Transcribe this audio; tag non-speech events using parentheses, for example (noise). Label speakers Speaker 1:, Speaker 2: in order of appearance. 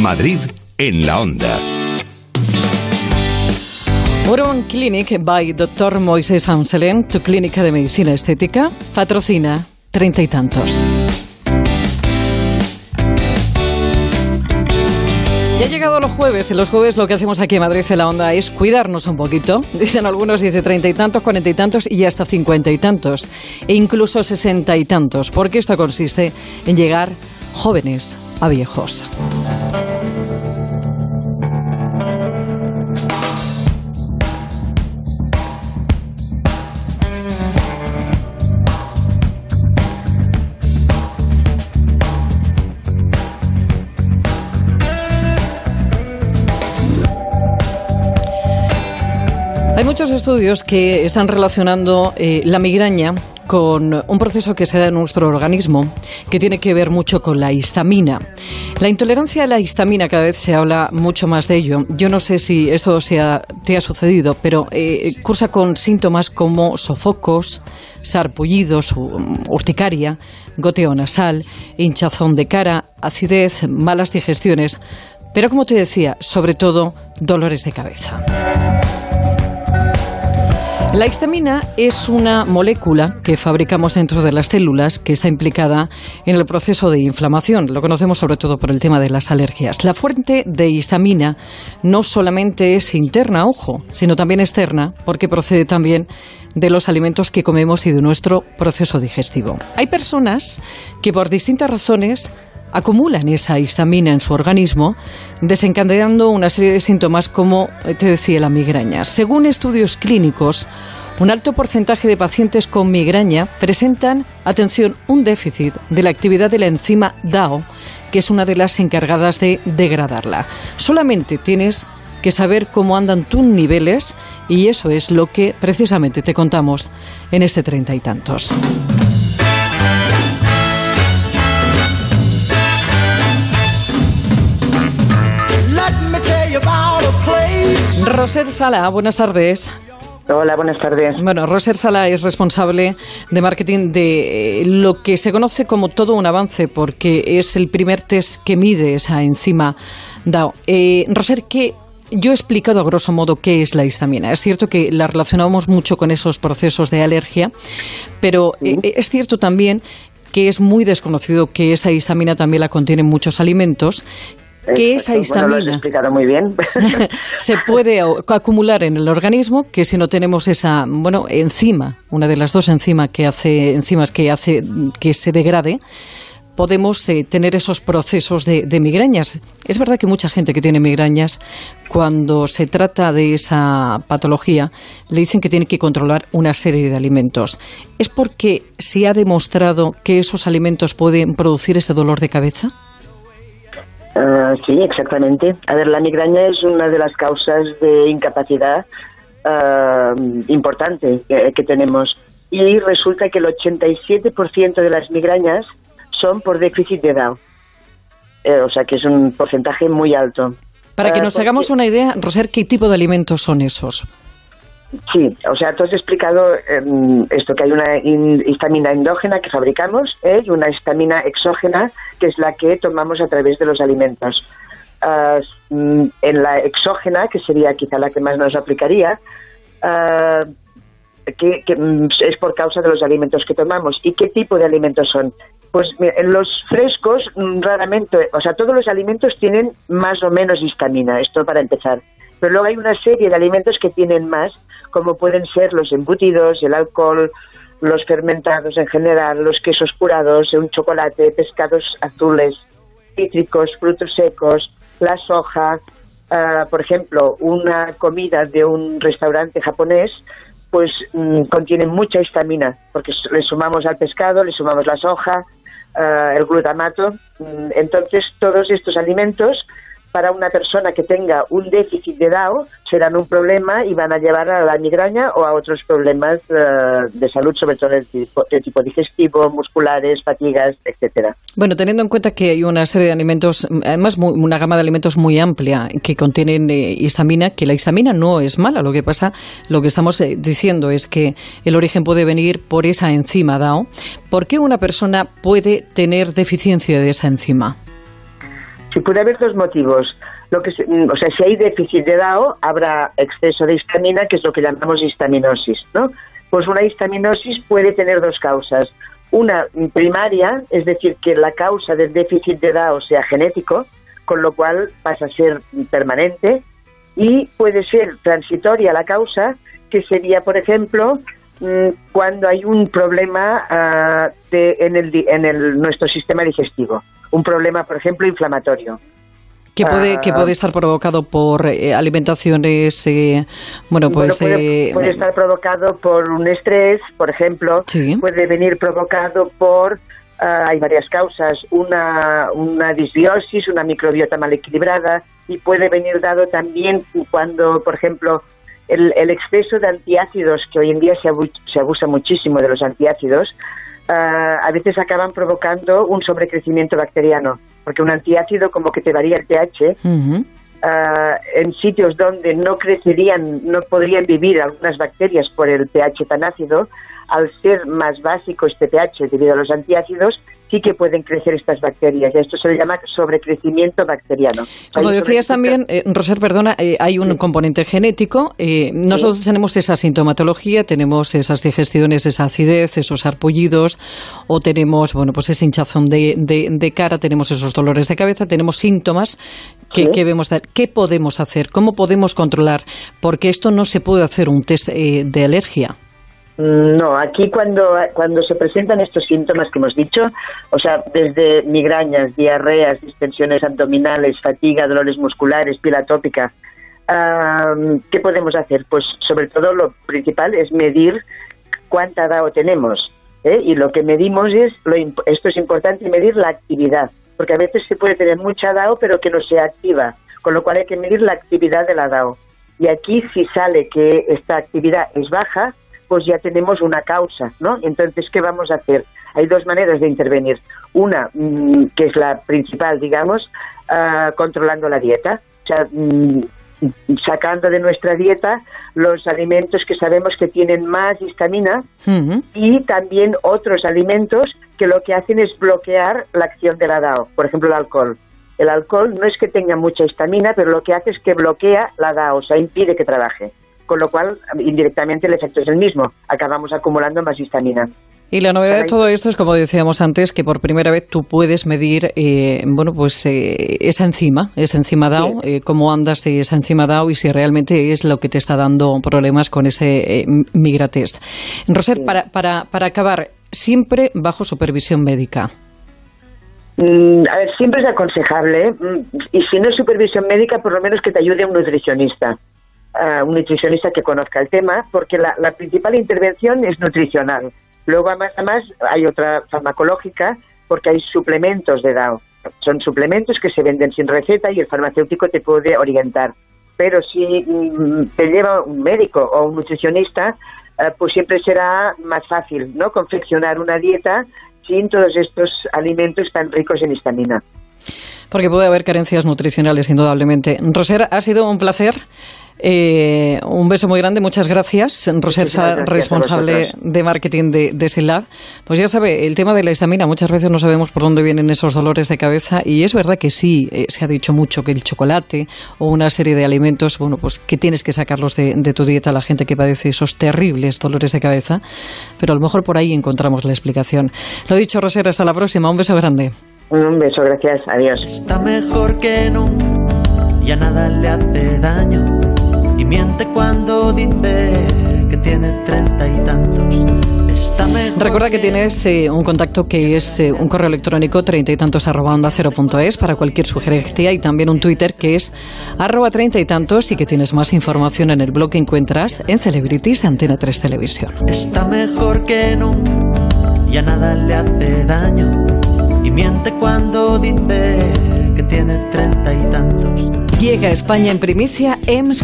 Speaker 1: Madrid en la onda.
Speaker 2: Urban Clinic by Dr. Moisés Amselen, tu clínica de medicina estética, patrocina treinta y tantos. Ya ha llegado los jueves, y los jueves lo que hacemos aquí en Madrid en la onda es cuidarnos un poquito. (laughs) Dicen algunos, dice treinta y tantos, cuarenta y tantos y hasta cincuenta y tantos. E incluso sesenta y tantos, porque esto consiste en llegar jóvenes a viejos. Hay muchos estudios que están relacionando eh, la migraña con un proceso que se da en nuestro organismo que tiene que ver mucho con la histamina. La intolerancia a la histamina cada vez se habla mucho más de ello. Yo no sé si esto te ha sucedido, pero eh, cursa con síntomas como sofocos, sarpullidos, urticaria, goteo nasal, hinchazón de cara, acidez, malas digestiones, pero como te decía, sobre todo dolores de cabeza. La histamina es una molécula que fabricamos dentro de las células que está implicada en el proceso de inflamación. Lo conocemos sobre todo por el tema de las alergias. La fuente de histamina no solamente es interna, ojo, sino también externa, porque procede también de los alimentos que comemos y de nuestro proceso digestivo. Hay personas que por distintas razones acumulan esa histamina en su organismo, desencadenando una serie de síntomas como, eh, te decía, la migraña. Según estudios clínicos, un alto porcentaje de pacientes con migraña presentan, atención, un déficit de la actividad de la enzima DAO, que es una de las encargadas de degradarla. Solamente tienes que saber cómo andan tus niveles y eso es lo que precisamente te contamos en este treinta y tantos. Roser Sala, buenas tardes.
Speaker 3: Hola, buenas tardes.
Speaker 2: Bueno, Roser Sala es responsable de marketing de eh, lo que se conoce como todo un avance, porque es el primer test que mide esa enzima DAO. Eh, Roser, ¿qué yo he explicado a grosso modo qué es la histamina. Es cierto que la relacionamos mucho con esos procesos de alergia, pero eh, es cierto también que es muy desconocido que esa histamina también la contienen muchos alimentos que esa histamina
Speaker 3: muy bien. (laughs)
Speaker 2: se puede acumular en el organismo que si no tenemos esa bueno enzima una de las dos enzimas que hace enzimas que hace que se degrade podemos eh, tener esos procesos de, migrañas. Es verdad que mucha gente que tiene migrañas, cuando se trata de esa patología, le dicen que tiene que controlar una serie de alimentos. ¿Es porque se ha demostrado que esos alimentos pueden producir ese dolor de cabeza?
Speaker 3: Sí, exactamente. A ver, la migraña es una de las causas de incapacidad uh, importante que, que, tenemos. Y resulta que el 87% de las migrañas son por déficit de DAO. Eh, o sea que es un porcentaje muy alto.
Speaker 2: Para que nos uh, hagamos una idea, Roser, ¿qué tipo de alimentos son esos?
Speaker 3: Sí, o sea, tú has explicado em, esto, que hay una histamina endógena que fabricamos ¿eh? y una histamina exógena, que es la que tomamos a través de los alimentos. Mm, en la exógena, que sería quizá la que más nos aplicaría, ah, que, mm, es por causa de los alimentos que tomamos. ¿Y qué tipo de alimentos son? Pues en los frescos, mm, raramente, o sea, todos los alimentos tienen más o menos histamina, esto para empezar. Pero luego hay una serie de alimentos que tienen más, como pueden ser los embutidos, el alcohol, los fermentados en general, los quesos curados, un chocolate, pescados azules, cítricos, frutos secos, la soja, ah, por ejemplo, una comida de un restaurante japonés, pues mm, contiene mucha histamina, porque le sumamos al pescado, le sumamos la soja, ah, el glutamato. Mm, entonces, todos estos alimentos para una persona que tenga un déficit de DAO serán un problema y van a llevar a la migraña o a otros problemas eh, de salud, sobre todo de tipo, tipo, digestivo, musculares, fatigas, etcétera.
Speaker 2: Bueno, teniendo en cuenta que hay una serie de alimentos, además una gama de alimentos muy amplia que contienen eh, histamina, que la histamina no es mala, lo que pasa, lo que estamos eh, diciendo es que el origen puede venir por esa enzima DAO. ¿Por qué una persona puede tener deficiencia de esa enzima?
Speaker 3: Si puede haber dos motivos. Lo que o sea, si hay déficit de DAO, habrá exceso de histamina, que es lo que llamamos histaminosis, ¿no? Pues una histaminosis puede tener dos causas. Una primaria, es decir, que la causa del déficit de DAO sea genético, con lo cual pasa a ser permanente, y puede ser transitoria la causa, que sería, por ejemplo, mm, cuando hay un problema ah, en, en el, nuestro sistema digestivo, un problema, por ejemplo, inflamatorio.
Speaker 2: Que puede, que puede ah. estar provocado por eh, alimentaciones, eh, bueno, pues...
Speaker 3: puede, puede, estar provocado por un estrés, por ejemplo, puede venir provocado por Ah, hay varias causas, una, una disbiosis, una microbiota mal equilibrada y puede venir dado también cuando, por ejemplo, el, el exceso de antiácidos, que hoy en día se, se abusa muchísimo de los antiácidos, ah, a veces acaban provocando un sobrecrecimiento bacteriano, porque un antiácido como que te varía el pH. Ah, en sitios donde no crecerían, no podrían vivir algunas bacterias por el pH tan ácido, al ser más básico este pH debido a los antiácidos, sí que pueden crecer estas bacterias. Esto se le llama sobrecrecimiento bacteriano.
Speaker 2: Como decías también, eh, Roser, perdona, eh, hay un componente genético. Eh, nosotros tenemos esa sintomatología, tenemos esas digestiones, esa acidez, esos arpullidos, o tenemos, bueno, pues esa hinchazón de, de, cara, tenemos esos dolores de cabeza, tenemos síntomas que, que vemos. ¿Qué podemos hacer? ¿Cómo podemos controlar? Porque esto no se puede hacer un test de alergia.
Speaker 3: Mm, no, aquí cuando, cuando se presentan estos síntomas que hemos dicho, o sea, desde migrañas, diarreas, distensiones abdominales, fatiga, dolores musculares, piel atópica, ¿qué podemos hacer? Pues sobre todo lo principal es medir cuánta DAO tenemos. ¿eh? Y lo que medimos es, lo, esto es importante, medir la actividad, porque a veces se puede tener mucha DAO pero que no sea activa, con lo cual hay que medir la actividad de la DAO. Y aquí si sale que esta actividad es baja, pues ya tenemos una causa, ¿no? Entonces, ¿qué vamos a hacer? Hay dos maneras de intervenir. Una, mm, que es la principal, digamos, ah, controlando la dieta. O sea, mm, sacando de nuestra dieta los alimentos que sabemos que tienen más histamina y también otros alimentos que lo que hacen es bloquear la acción de la DAO, por ejemplo el alcohol. El alcohol no es que tenga mucha histamina, pero lo que hace es que bloquea la DAO, o sea, impide que trabaje con lo cual indirectamente el efecto es el mismo, acabamos acumulando más histamina.
Speaker 2: Y la novedad de todo esto es, como decíamos antes, que por primera vez tú puedes medir, eh, bueno, pues eh, esa enzima, esa enzima DAO, eh, cómo andas de esa enzima DAO y si realmente es lo que te está dando problemas con ese migratest. Roser, para, para, para acabar, siempre bajo supervisión médica.
Speaker 3: Mm, a ver, siempre es aconsejable, mm, y si no es supervisión médica, por lo menos que te ayude un nutricionista un nutricionista que conozca el tema, porque la, principal intervención es nutricional. Luego, además, además, hay otra farmacológica, porque hay suplementos de DAO. Son suplementos que se venden sin receta y el farmacéutico te puede orientar. Pero si mm, te lleva un médico o un nutricionista, eh, pues siempre será más fácil, ¿no? Confeccionar una dieta sin todos estos alimentos tan ricos en histamina.
Speaker 2: Porque puede haber carencias nutricionales, indudablemente. Roser, ha sido un placer. Eh, un beso muy grande, muchas gracias. Rosersa, responsable de marketing de, de SILAB. Pues ya sabe, el tema de la histamina, muchas veces no sabemos por dónde vienen esos dolores de cabeza y es verdad que sí, eh, se ha dicho mucho que el chocolate o una serie de alimentos, bueno, pues que tienes que sacarlos de, tu dieta a la gente que padece esos terribles dolores de cabeza, pero a lo mejor por ahí encontramos la explicación. Lo dicho, Roser, hasta la próxima. Un beso grande.
Speaker 3: Un beso, gracias. Adiós.
Speaker 4: Está mejor que nunca, ya nada le hace daño miente cuando dice que tiene treinta y tantos.
Speaker 2: Recuerda que tienes eh, un contacto que es eh, un correo electrónico treinta y tantos arroba onda cero punto es para cualquier sugerencia y también un Twitter que es arroba treinta y tantos y que tienes más información en el blog que encuentras en Celebrities Antena 3 Televisión.
Speaker 4: Está mejor que nunca, ya nada le hace daño y miente cuando dice que tiene treinta y tantos.
Speaker 2: Llega a España en primicia EMS